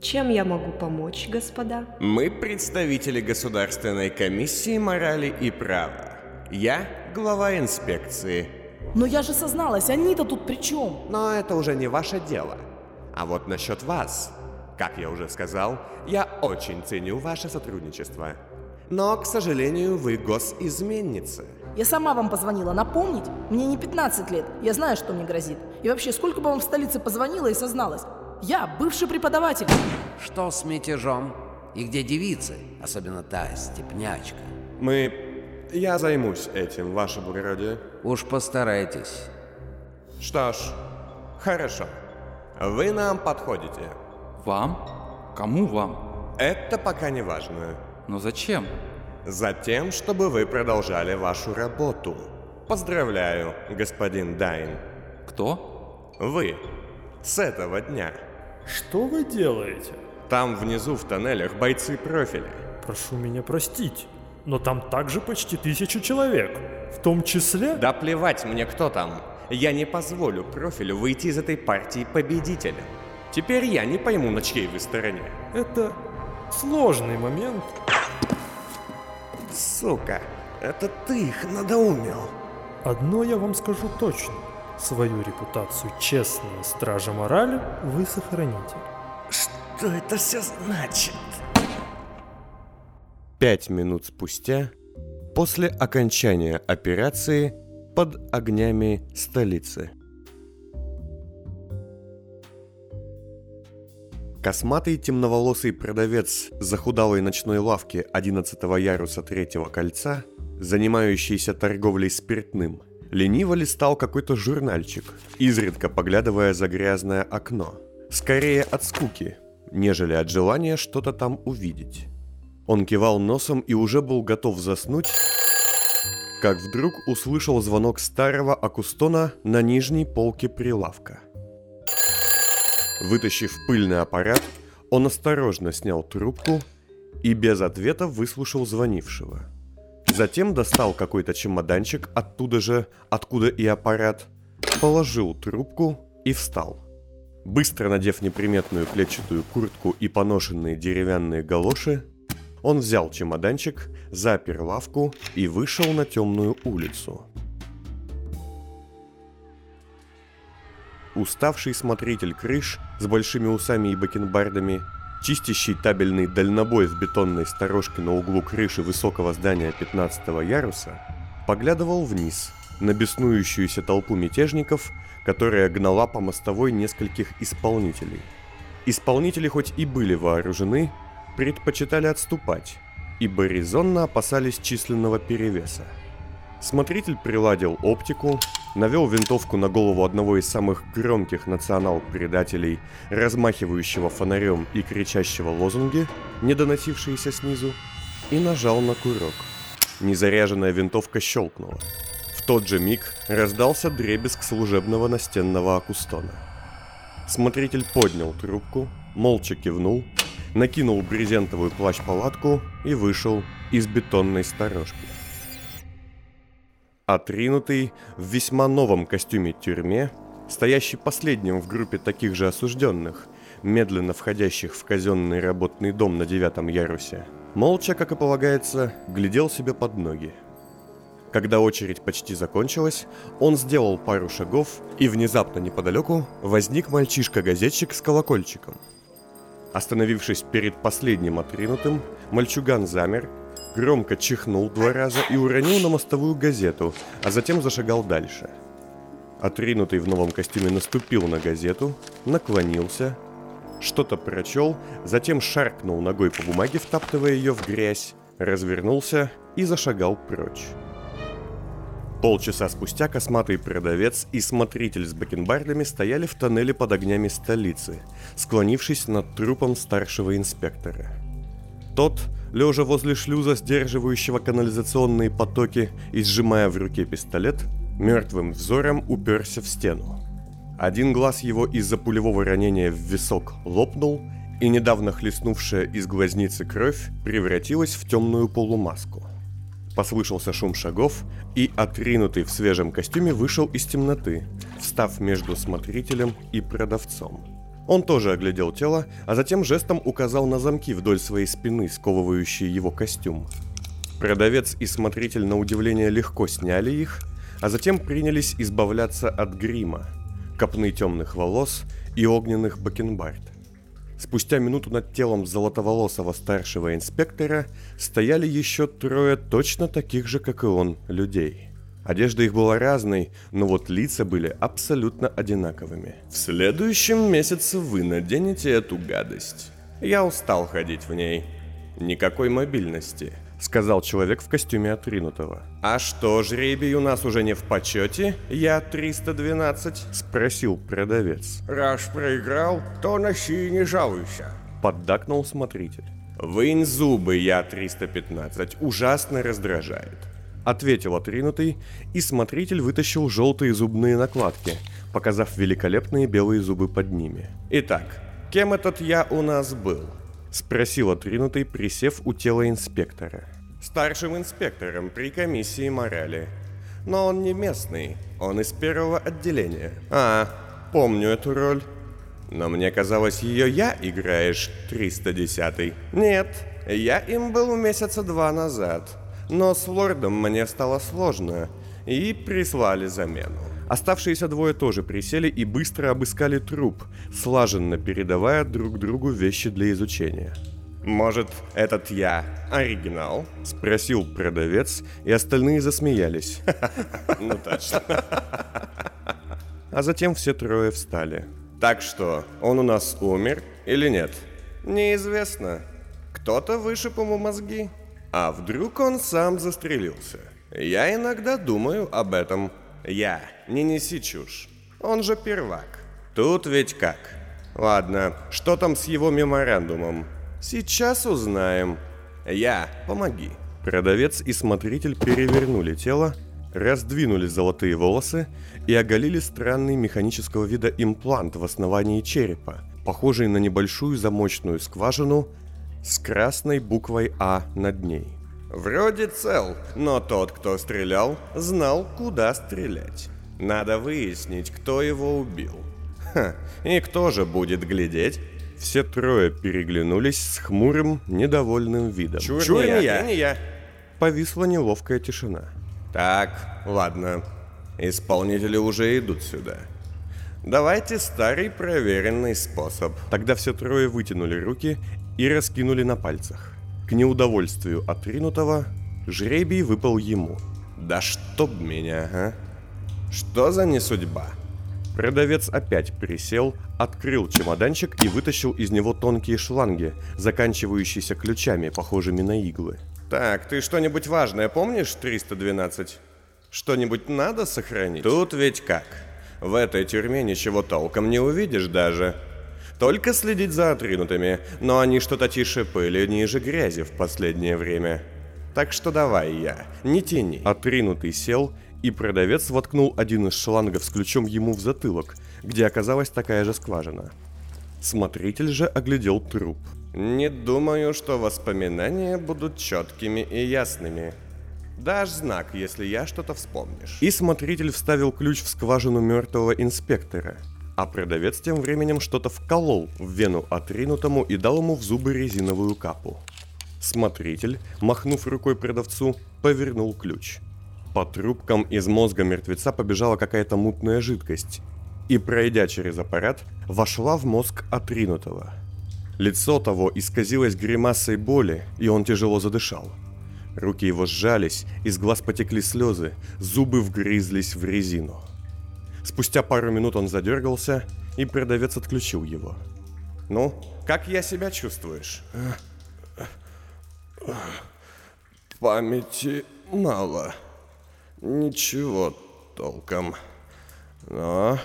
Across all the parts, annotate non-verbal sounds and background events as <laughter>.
Чем я могу помочь, господа? Мы представители Государственной комиссии морали и права. Я глава инспекции. Но я же созналась, они-то тут при чем? Но это уже не ваше дело. А вот насчет вас. Как я уже сказал, я очень ценю ваше сотрудничество. Но, к сожалению, вы госизменница. Я сама вам позвонила напомнить. Мне не 15 лет, я знаю, что мне грозит. И вообще, сколько бы вам в столице позвонила и созналась? Я бывший преподаватель. Что с мятежом? И где девицы? Особенно та степнячка. Мы... Я займусь этим, ваше благородие. Уж постарайтесь. Что ж, хорошо. Вы нам подходите. Вам? Кому вам? Это пока не важно. Но зачем? Затем, чтобы вы продолжали вашу работу. Поздравляю, господин Дайн. Кто? Вы. С этого дня. Что вы делаете? Там внизу в тоннелях бойцы профиля. Прошу меня простить, но там также почти тысячу человек. В том числе... Да плевать мне, кто там. Я не позволю профилю выйти из этой партии победителем. Теперь я не пойму, на чьей вы стороне. Это сложный момент. Сука, это ты их надоумил. Одно я вам скажу точно. Свою репутацию честного стража морали вы сохраните. Что это все значит? Пять минут спустя, после окончания операции под огнями столицы. Косматый темноволосый продавец захудалой ночной лавки 11 яруса третьего кольца, занимающийся торговлей спиртным, лениво листал какой-то журнальчик, изредка поглядывая за грязное окно. Скорее от скуки, нежели от желания что-то там увидеть. Он кивал носом и уже был готов заснуть, как вдруг услышал звонок старого Акустона на нижней полке прилавка. Вытащив пыльный аппарат, он осторожно снял трубку и без ответа выслушал звонившего. Затем достал какой-то чемоданчик оттуда же, откуда и аппарат, положил трубку и встал. Быстро надев неприметную клетчатую куртку и поношенные деревянные галоши, он взял чемоданчик, запер лавку и вышел на темную улицу. Уставший смотритель крыш с большими усами и бакенбардами, чистящий табельный дальнобой в бетонной сторожке на углу крыши высокого здания 15 яруса, поглядывал вниз на беснующуюся толпу мятежников, которая гнала по мостовой нескольких исполнителей. Исполнители хоть и были вооружены, предпочитали отступать, ибо резонно опасались численного перевеса. Смотритель приладил оптику, навел винтовку на голову одного из самых громких национал-предателей, размахивающего фонарем и кричащего лозунги, не доносившиеся снизу, и нажал на курок. Незаряженная винтовка щелкнула. В тот же миг раздался дребезг служебного настенного акустона. Смотритель поднял трубку, молча кивнул, накинул брезентовую плащ-палатку и вышел из бетонной сторожки. Отринутый в весьма новом костюме тюрьме, стоящий последним в группе таких же осужденных, медленно входящих в казенный работный дом на девятом ярусе, молча, как и полагается, глядел себе под ноги. Когда очередь почти закончилась, он сделал пару шагов, и внезапно неподалеку возник мальчишка-газетчик с колокольчиком. Остановившись перед последним отринутым, мальчуган замер громко чихнул два раза и уронил на мостовую газету, а затем зашагал дальше. Отринутый в новом костюме наступил на газету, наклонился, что-то прочел, затем шаркнул ногой по бумаге, втаптывая ее в грязь, развернулся и зашагал прочь. Полчаса спустя косматый продавец и смотритель с бакенбардами стояли в тоннеле под огнями столицы, склонившись над трупом старшего инспектора. Тот лежа возле шлюза, сдерживающего канализационные потоки и сжимая в руке пистолет, мертвым взором уперся в стену. Один глаз его из-за пулевого ранения в висок лопнул, и недавно хлестнувшая из глазницы кровь превратилась в темную полумаску. Послышался шум шагов, и отринутый в свежем костюме вышел из темноты, встав между смотрителем и продавцом. Он тоже оглядел тело, а затем жестом указал на замки вдоль своей спины, сковывающие его костюм. Продавец и смотритель на удивление легко сняли их, а затем принялись избавляться от грима, копны темных волос и огненных бакенбард. Спустя минуту над телом золотоволосого старшего инспектора стояли еще трое точно таких же, как и он, людей. Одежда их была разной, но вот лица были абсолютно одинаковыми. В следующем месяце вы наденете эту гадость. Я устал ходить в ней. Никакой мобильности –— сказал человек в костюме отринутого. «А что, жребий у нас уже не в почете? Я 312?» — спросил продавец. «Раз проиграл, то носи и не жалуйся», — поддакнул смотритель. «Вынь зубы, я 315, ужасно раздражает», — ответил отринутый, и смотритель вытащил желтые зубные накладки, показав великолепные белые зубы под ними. «Итак, кем этот я у нас был?» Спросил отринутый, присев у тела инспектора. Старшим инспектором при комиссии морали. Но он не местный, он из первого отделения. А, помню эту роль. Но мне казалось, ее я играешь 310-й. Нет, я им был месяца два назад. Но с лордом мне стало сложно, и прислали замену. Оставшиеся двое тоже присели и быстро обыскали труп, слаженно передавая друг другу вещи для изучения. «Может, этот я оригинал?» – спросил продавец, и остальные засмеялись. <laughs> Ну точно. А затем все трое встали. «Так что, он у нас умер или нет?» «Неизвестно. Кто-то вышиб ему мозги. А вдруг он сам застрелился? Я иногда думаю об этом. Я, не неси чушь. Он же первак. Тут ведь как? Ладно, что там с его меморандумом? Сейчас узнаем. Я, помоги. Продавец и смотритель перевернули тело, раздвинули золотые волосы и оголили странный механического вида имплант в основании черепа, похожий на небольшую замочную скважину с красной буквой А над ней. Вроде цел, но тот, кто стрелял, знал, куда стрелять. Надо выяснить, кто его убил. Ха, и кто же будет глядеть? Все трое переглянулись с хмурым, недовольным видом. Чур, Чур не, не я, не я. Повисла неловкая тишина. Так, ладно. Исполнители уже идут сюда. Давайте старый проверенный способ. Тогда все трое вытянули руки и раскинули на пальцах. К неудовольствию отринутого, жребий выпал ему. «Да чтоб меня, а? Что за несудьба?» Продавец опять присел, открыл чемоданчик и вытащил из него тонкие шланги, заканчивающиеся ключами, похожими на иглы. «Так, ты что-нибудь важное помнишь, 312? Что-нибудь надо сохранить?» «Тут ведь как? В этой тюрьме ничего толком не увидишь даже. Только следить за отринутыми, но они что-то тише пыли, ниже грязи в последнее время. Так что давай я, не тяни. Отринутый сел, и продавец воткнул один из шлангов с ключом ему в затылок, где оказалась такая же скважина. Смотритель же оглядел труп. «Не думаю, что воспоминания будут четкими и ясными. Дашь знак, если я что-то вспомнишь». И смотритель вставил ключ в скважину мертвого инспектора – а продавец тем временем что-то вколол в вену отринутому и дал ему в зубы резиновую капу. Смотритель, махнув рукой продавцу, повернул ключ. По трубкам из мозга мертвеца побежала какая-то мутная жидкость и, пройдя через аппарат, вошла в мозг отринутого. Лицо того исказилось гримасой боли, и он тяжело задышал. Руки его сжались, из глаз потекли слезы, зубы вгрызлись в резину – Спустя пару минут он задергался, и продавец отключил его. «Ну, как я себя чувствуешь?» «Памяти мало. Ничего толком. Но...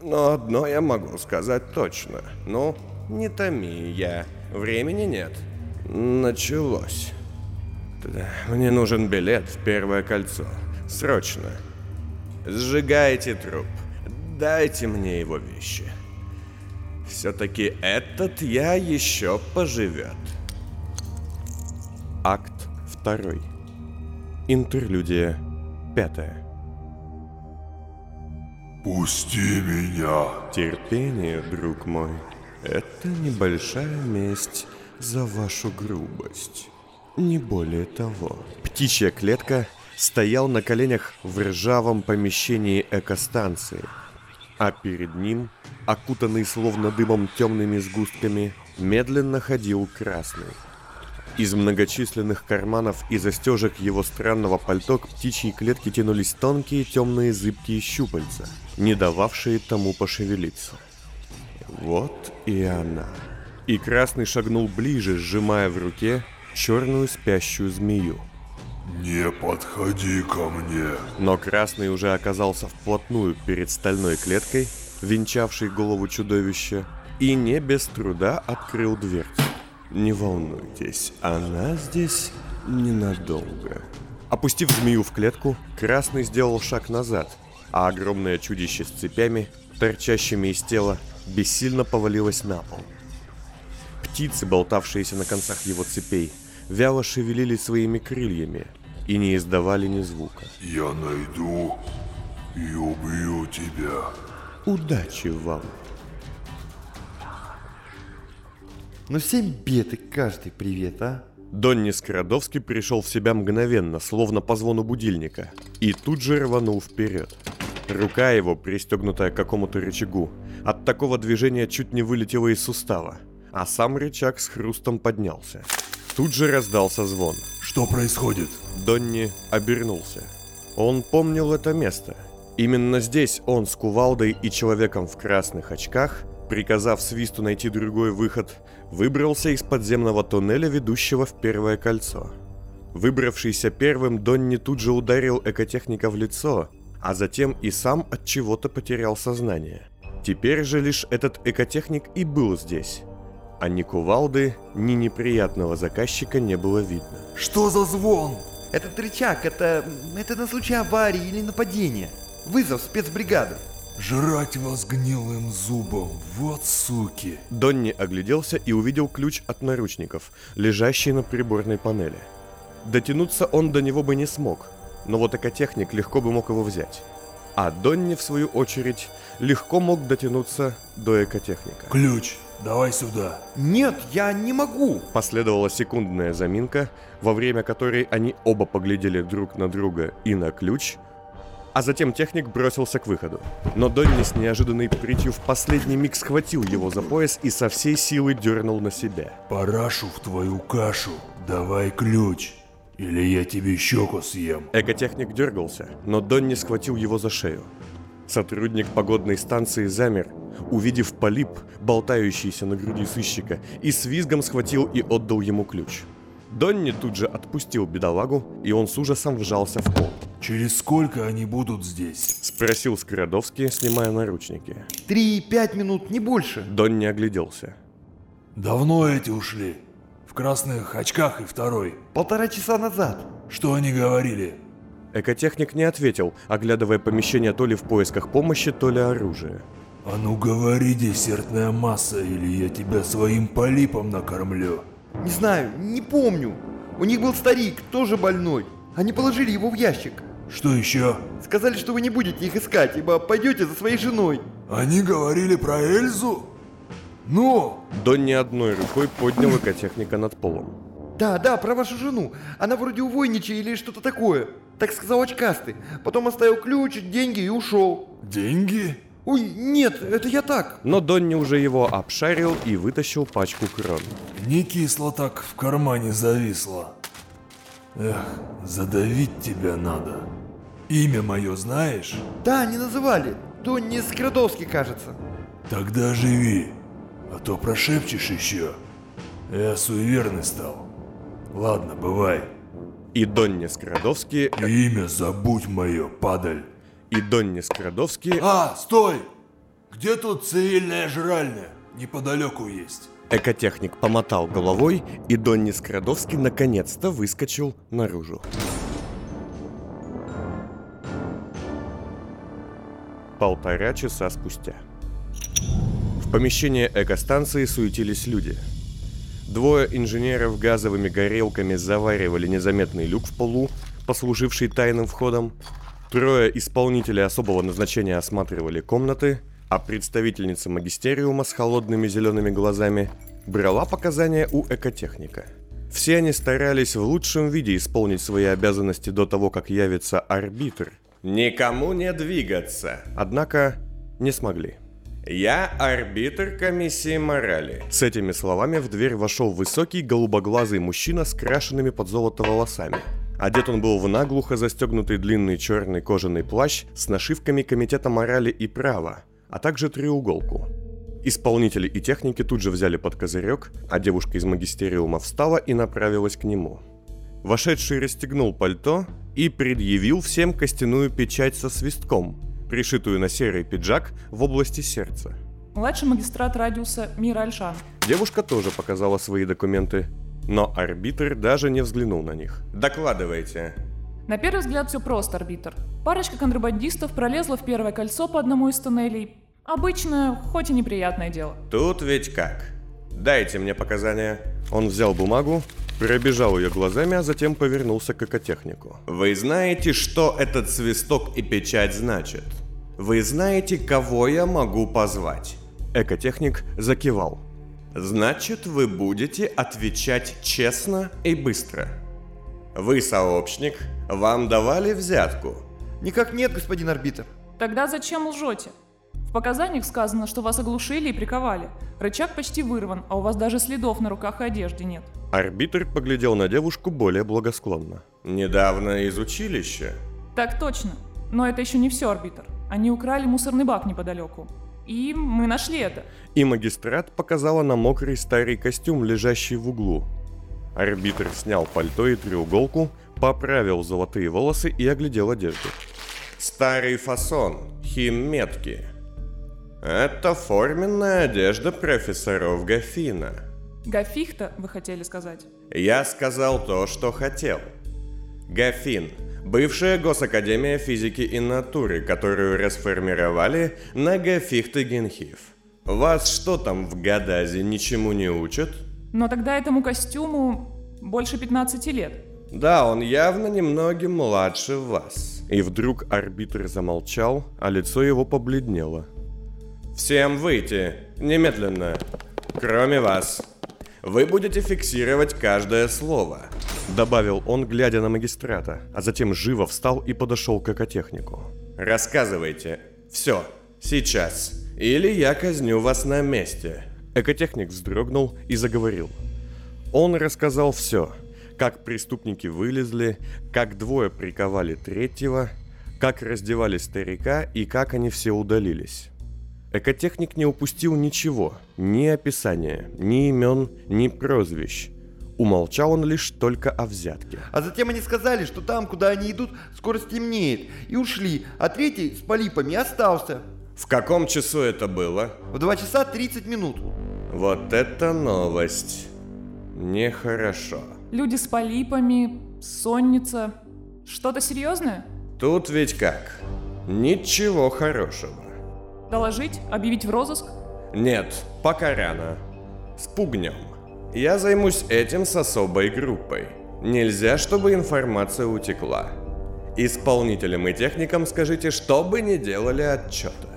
Но одно я могу сказать точно. Ну, не томи я. Времени нет. Началось. Мне нужен билет в первое кольцо. Срочно. Сжигайте труп. Дайте мне его вещи. Все-таки этот я еще поживет. Акт второй. Интерлюдия пятая. Пусти меня. Терпение, друг мой. Это небольшая месть за вашу грубость. Не более того. Птичья клетка стоял на коленях в ржавом помещении экостанции, а перед ним, окутанный словно дымом темными сгустками, медленно ходил красный. Из многочисленных карманов и застежек его странного пальто к птичьей клетке тянулись тонкие темные зыбкие щупальца, не дававшие тому пошевелиться. Вот и она. И Красный шагнул ближе, сжимая в руке черную спящую змею. Не подходи ко мне. Но Красный уже оказался вплотную перед стальной клеткой, венчавшей голову чудовища, и не без труда открыл дверцу. Не волнуйтесь, она здесь ненадолго. Опустив змею в клетку, Красный сделал шаг назад, а огромное чудище с цепями, торчащими из тела, бессильно повалилось на пол. Птицы, болтавшиеся на концах его цепей, вяло шевелили своими крыльями и не издавали ни звука. Я найду и убью тебя. Удачи вам! Ну всем бед и каждый привет, а? Донни Скородовский пришел в себя мгновенно, словно по звону будильника, и тут же рванул вперед. Рука его, пристегнутая к какому-то рычагу, от такого движения чуть не вылетела из сустава, а сам рычаг с хрустом поднялся. Тут же раздался звон. Что происходит? Донни обернулся. Он помнил это место. Именно здесь он с кувалдой и человеком в красных очках, приказав свисту найти другой выход, выбрался из подземного туннеля, ведущего в первое кольцо. Выбравшийся первым, Донни тут же ударил экотехника в лицо, а затем и сам от чего-то потерял сознание. Теперь же лишь этот экотехник и был здесь. А ни кувалды, ни неприятного заказчика не было видно. Что за звон? Этот рычаг, это... это на случай аварии или нападения. Вызов спецбригады. Жрать вас гнилым зубом, вот суки. Донни огляделся и увидел ключ от наручников, лежащий на приборной панели. Дотянуться он до него бы не смог, но вот экотехник легко бы мог его взять. А Донни, в свою очередь, легко мог дотянуться до экотехника. Ключ, давай сюда. Нет, я не могу. Последовала секундная заминка, во время которой они оба поглядели друг на друга и на ключ, а затем техник бросился к выходу. Но Донни с неожиданной притью в последний миг схватил его за пояс и со всей силы дернул на себя. Парашу в твою кашу. Давай ключ. Или я тебе щеку съем. Экотехник дергался, но Донни схватил его за шею. Сотрудник погодной станции замер, увидев полип, болтающийся на груди сыщика, и с визгом схватил и отдал ему ключ. Донни тут же отпустил бедолагу, и он с ужасом вжался в пол. Через сколько они будут здесь? Спросил Скородовский, снимая наручники. Три-пять минут, не больше. Донни огляделся. Давно эти ушли? В красных очках и второй. Полтора часа назад. Что они говорили? Экотехник не ответил, оглядывая помещение то ли в поисках помощи, то ли оружия. А ну говори, десертная масса, или я тебя своим полипом накормлю. Не знаю, не помню. У них был старик, тоже больной. Они положили его в ящик. Что еще? Сказали, что вы не будете их искать, ибо пойдете за своей женой. Они говорили про Эльзу? Ну? Донни одной рукой поднял экотехника над полом. Да, да, про вашу жену. Она вроде увойничая или что-то такое. Так сказал очкастый. Потом оставил ключ, деньги и ушел. Деньги? Ой, нет, это я так. Но Донни уже его обшарил и вытащил пачку крон. Не кисло так в кармане зависло. Эх, задавить тебя надо. Имя мое знаешь? Да, не называли. Донни Скрадовский, кажется. Тогда живи, а то прошепчешь еще. Я суеверный стал. Ладно, бывай. И Донни Скрадовский... Имя забудь мое, падаль. И Донни Скрадовский... А, стой! Где тут цивильная жральня? Неподалеку есть. Экотехник помотал головой, и Донни Скрадовский наконец-то выскочил наружу. Полтора часа спустя. В помещении экостанции суетились люди. Двое инженеров газовыми горелками заваривали незаметный люк в полу, послуживший тайным входом, Трое исполнителей особого назначения осматривали комнаты, а представительница магистериума с холодными зелеными глазами брала показания у экотехника. Все они старались в лучшем виде исполнить свои обязанности до того, как явится арбитр. Никому не двигаться. Однако не смогли. «Я арбитр комиссии морали». С этими словами в дверь вошел высокий голубоглазый мужчина с крашенными под золото волосами. Одет он был в наглухо застегнутый длинный черный кожаный плащ с нашивками Комитета морали и права, а также треуголку. Исполнители и техники тут же взяли под козырек, а девушка из магистериума встала и направилась к нему. Вошедший расстегнул пальто и предъявил всем костяную печать со свистком, пришитую на серый пиджак в области сердца. Младший магистрат радиуса Мира Альшан. Девушка тоже показала свои документы, но арбитр даже не взглянул на них. «Докладывайте». На первый взгляд все просто, арбитр. Парочка контрабандистов пролезла в первое кольцо по одному из туннелей. Обычное, хоть и неприятное дело. «Тут ведь как? Дайте мне показания». Он взял бумагу, пробежал ее глазами, а затем повернулся к экотехнику. «Вы знаете, что этот свисток и печать значит? Вы знаете, кого я могу позвать?» Экотехник закивал. «Значит, вы будете отвечать честно и быстро. Вы сообщник, вам давали взятку?» Никак нет, господин арбитр. Тогда зачем лжете? В показаниях сказано, что вас оглушили и приковали. Рычаг почти вырван, а у вас даже следов на руках и одежде нет. Арбитр поглядел на девушку более благосклонно. «Недавно из училища?» Так точно. Но это еще не все, арбитр. Они украли мусорный бак неподалеку. И мы нашли это. И магистрат показала на мокрый старый костюм, лежащий в углу. Арбитр снял пальто и треуголку, поправил золотые волосы и оглядел одежду. Старый фасон, химметки. Это форменная одежда профессоров Гафина. Гафихта, вы хотели сказать? Я сказал то, что хотел. Гафин – бывшая Госакадемия физики и натуры, которую расформировали на Гафихта Генхив. Вас что там в Гадазе ничему не учат? Но тогда этому костюму больше 15 лет. Да, он явно немногим младше вас. И вдруг арбитр замолчал, а лицо его побледнело. Всем выйти, немедленно, кроме вас. Вы будете фиксировать каждое слово, добавил он, глядя на магистрата, а затем живо встал и подошел к экотехнику. Рассказывайте. Все, сейчас. Или я казню вас на месте. Экотехник вздрогнул и заговорил. Он рассказал все. Как преступники вылезли, как двое приковали третьего, как раздевали старика и как они все удалились. Экотехник не упустил ничего, ни описания, ни имен, ни прозвищ. Умолчал он лишь только о взятке. А затем они сказали, что там, куда они идут, скоро стемнеет, и ушли, а третий с полипами остался. В каком часу это было? В 2 часа 30 минут. Вот это новость. Нехорошо. Люди с полипами, сонница. Что-то серьезное? Тут ведь как? Ничего хорошего. Доложить? Объявить в розыск? Нет, пока рано. Спугнем. Я займусь этим с особой группой. Нельзя, чтобы информация утекла. Исполнителям и техникам скажите, что бы ни делали отчета.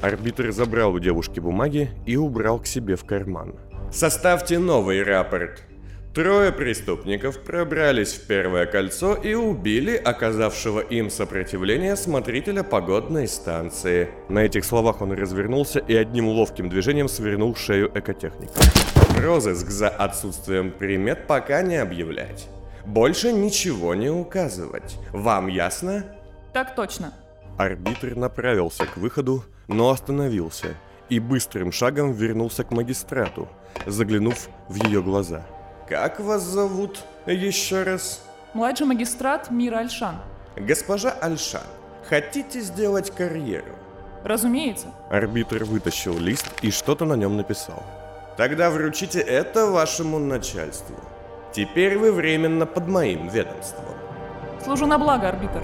Арбитр забрал у девушки бумаги и убрал к себе в карман. Составьте новый рапорт. Трое преступников пробрались в первое кольцо и убили оказавшего им сопротивление смотрителя погодной станции. На этих словах он развернулся и одним ловким движением свернул шею экотехника. Розыск за отсутствием примет пока не объявлять. Больше ничего не указывать. Вам ясно? Так точно. Арбитр направился к выходу, но остановился и быстрым шагом вернулся к магистрату, заглянув в ее глаза. Как вас зовут еще раз? Младший магистрат Мира Альшан. Госпожа Альшан, хотите сделать карьеру? Разумеется. Арбитр вытащил лист и что-то на нем написал. Тогда вручите это вашему начальству. Теперь вы временно под моим ведомством. Служу на благо, арбитр.